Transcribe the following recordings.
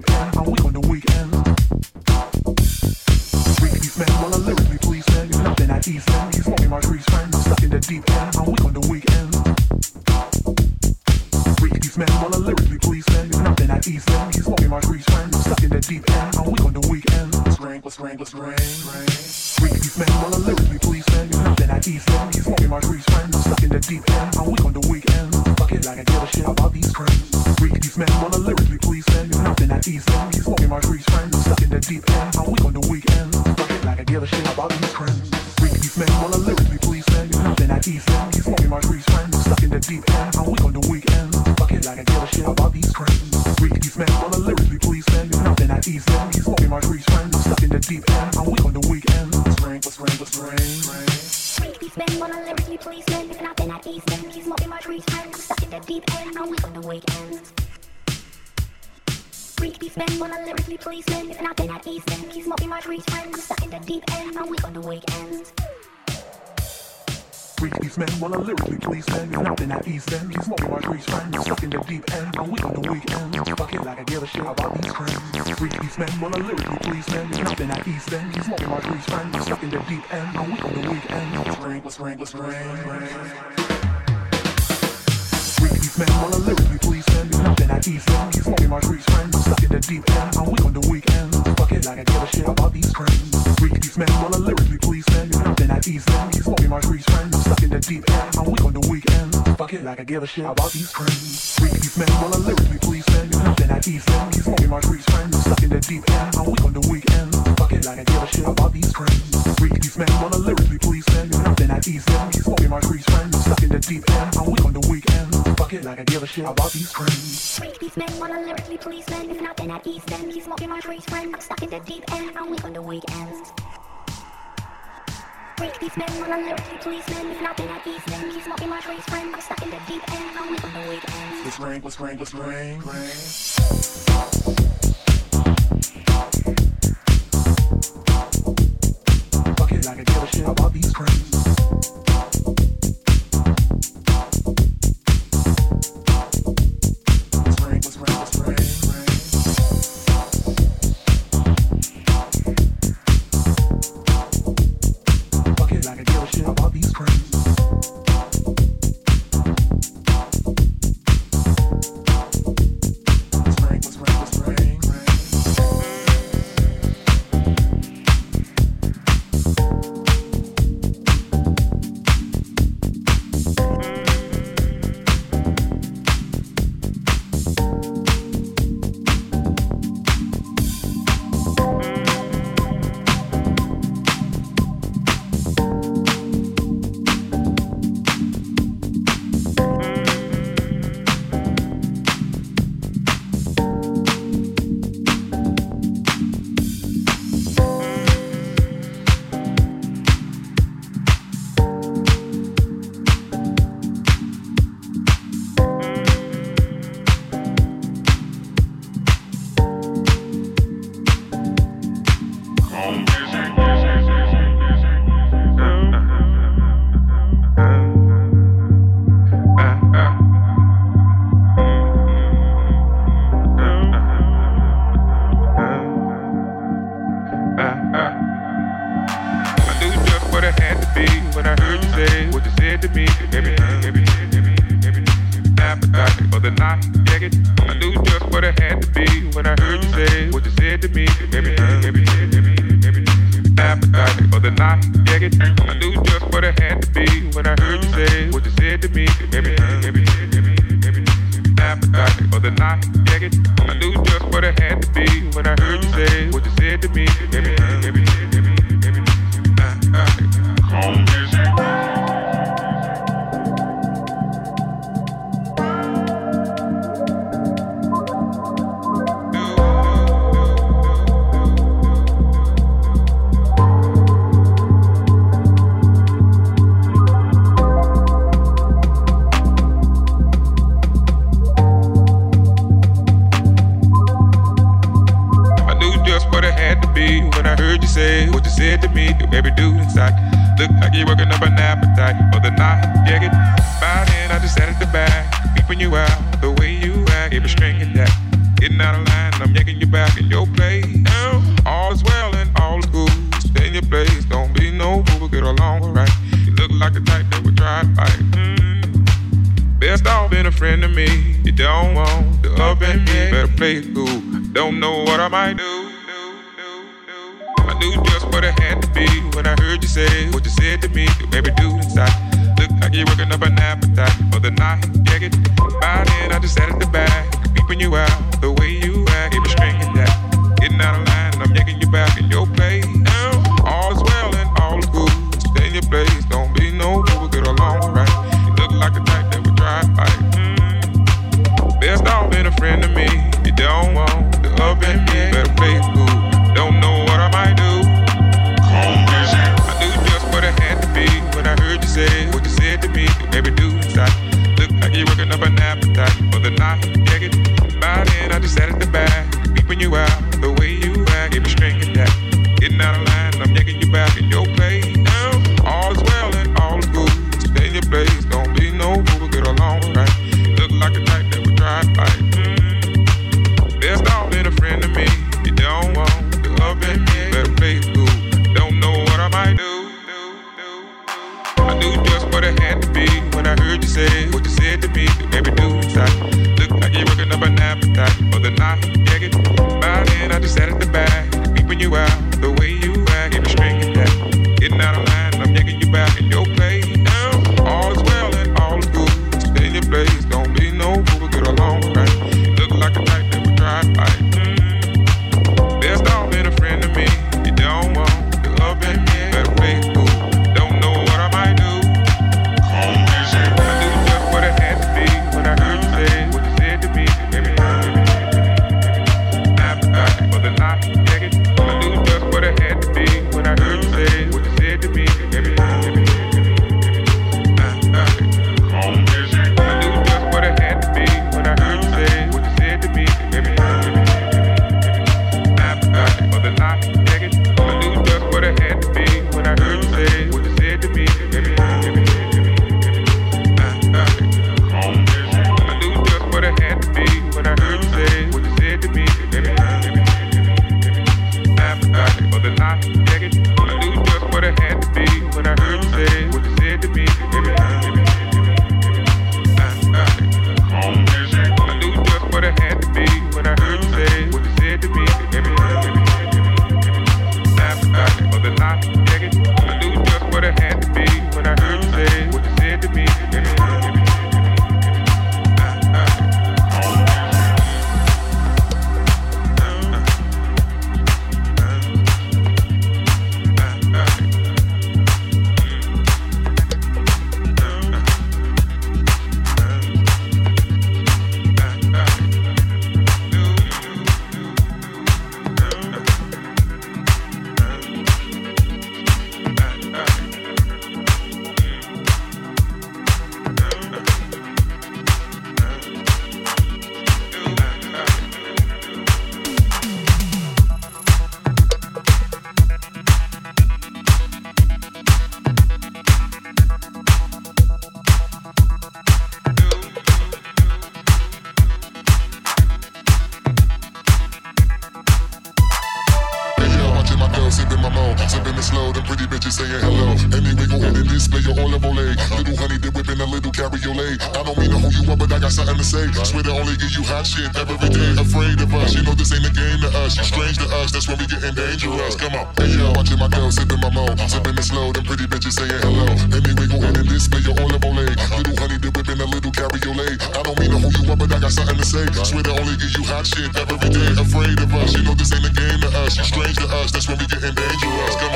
We. These men while I lyrically please them. it's nothing I ease man, these low my grease friends, stuck in the deep end, I'm weak on the weekend, fuck it like I give a shit about these friends, free peace man, while I lyrically please them. it's nothing I ease man, these low my grease friends, stuck in the deep end, I'm weak on the weekend, let's ring, let's man. While I lyric you please send me nothing I ease in. Smoking my streets, friends. Stuck in the deep end. I'm weak on the weekends. Fuck it, I can give a shit about these trends. These men. wanna lyric please send me nothing I ease in. walking my streets, friends. Stuck in the deep end. I'm weak on the weekends. Fuck it, I give a shit about these these men. Please send me nothing I ease He's Smoking my streets, friends. Stuck in the deep end. I'm weak on the I like I give a shit about these friends. Freak these men wanna lyrically please them. Nothing I ease them. Smoking my crease friends. Stuck in the deep end. I'm weak on the weekend. Fuck it like I give a shit about these friends. Freak these men wanna lyrically please man? Not, I ease them. He's smoking my crease friends. I'm stuck in the deep end. I'm weak on the weekends. Wanna lyrically please not. He's smoking my. I'm stuck in the deep end. I'm weak on the weekends. like a shit about these friends. I get. I just what it had to be when I heard you say what you said to me. The night, get it. I knew just what it had to be when I heard you say really getting dangerous. Come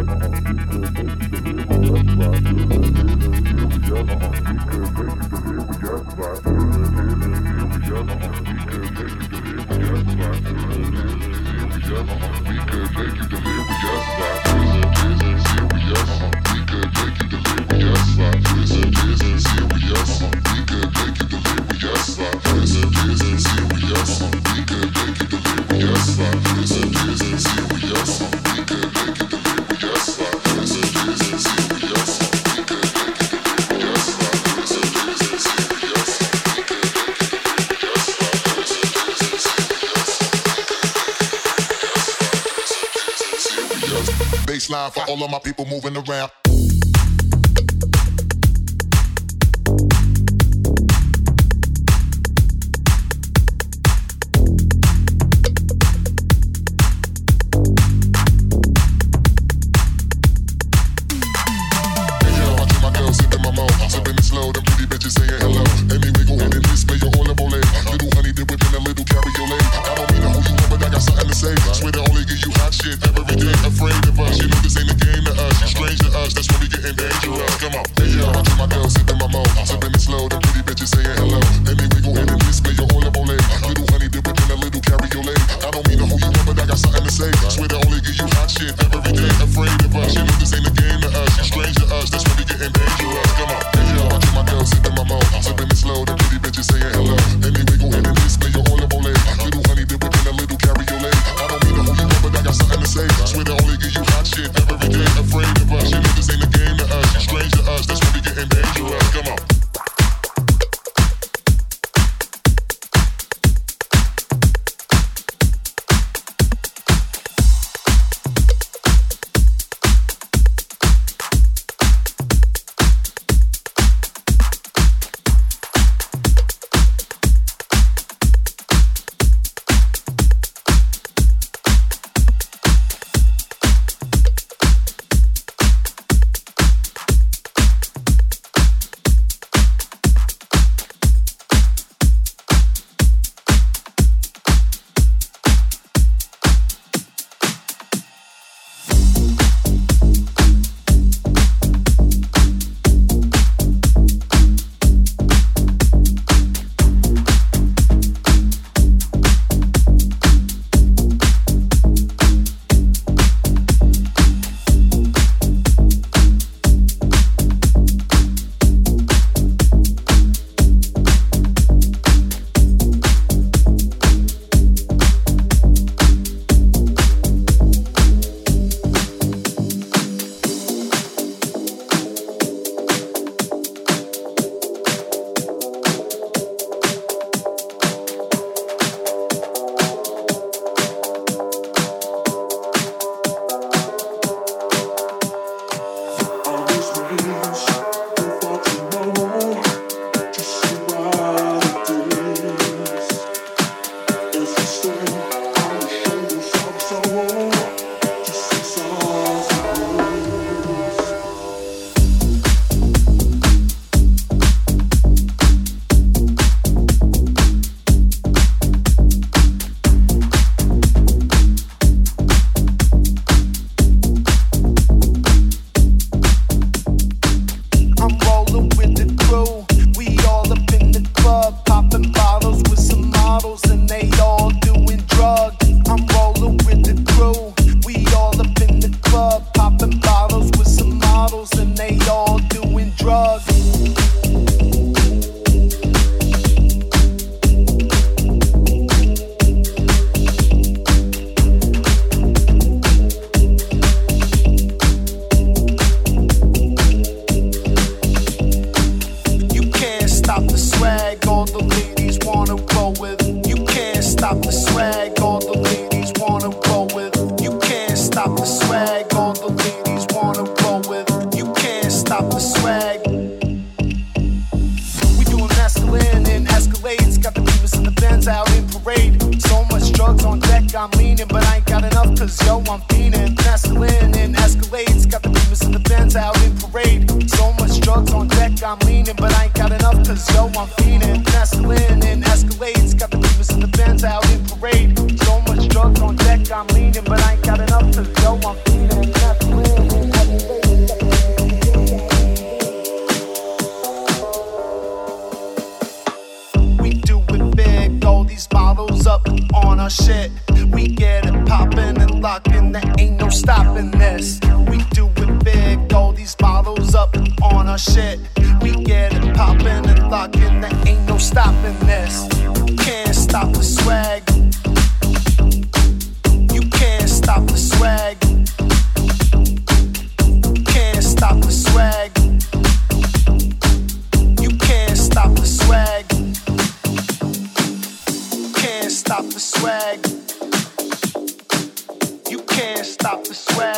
Because time for all of my people moving around. The swag. You can't stop the swag.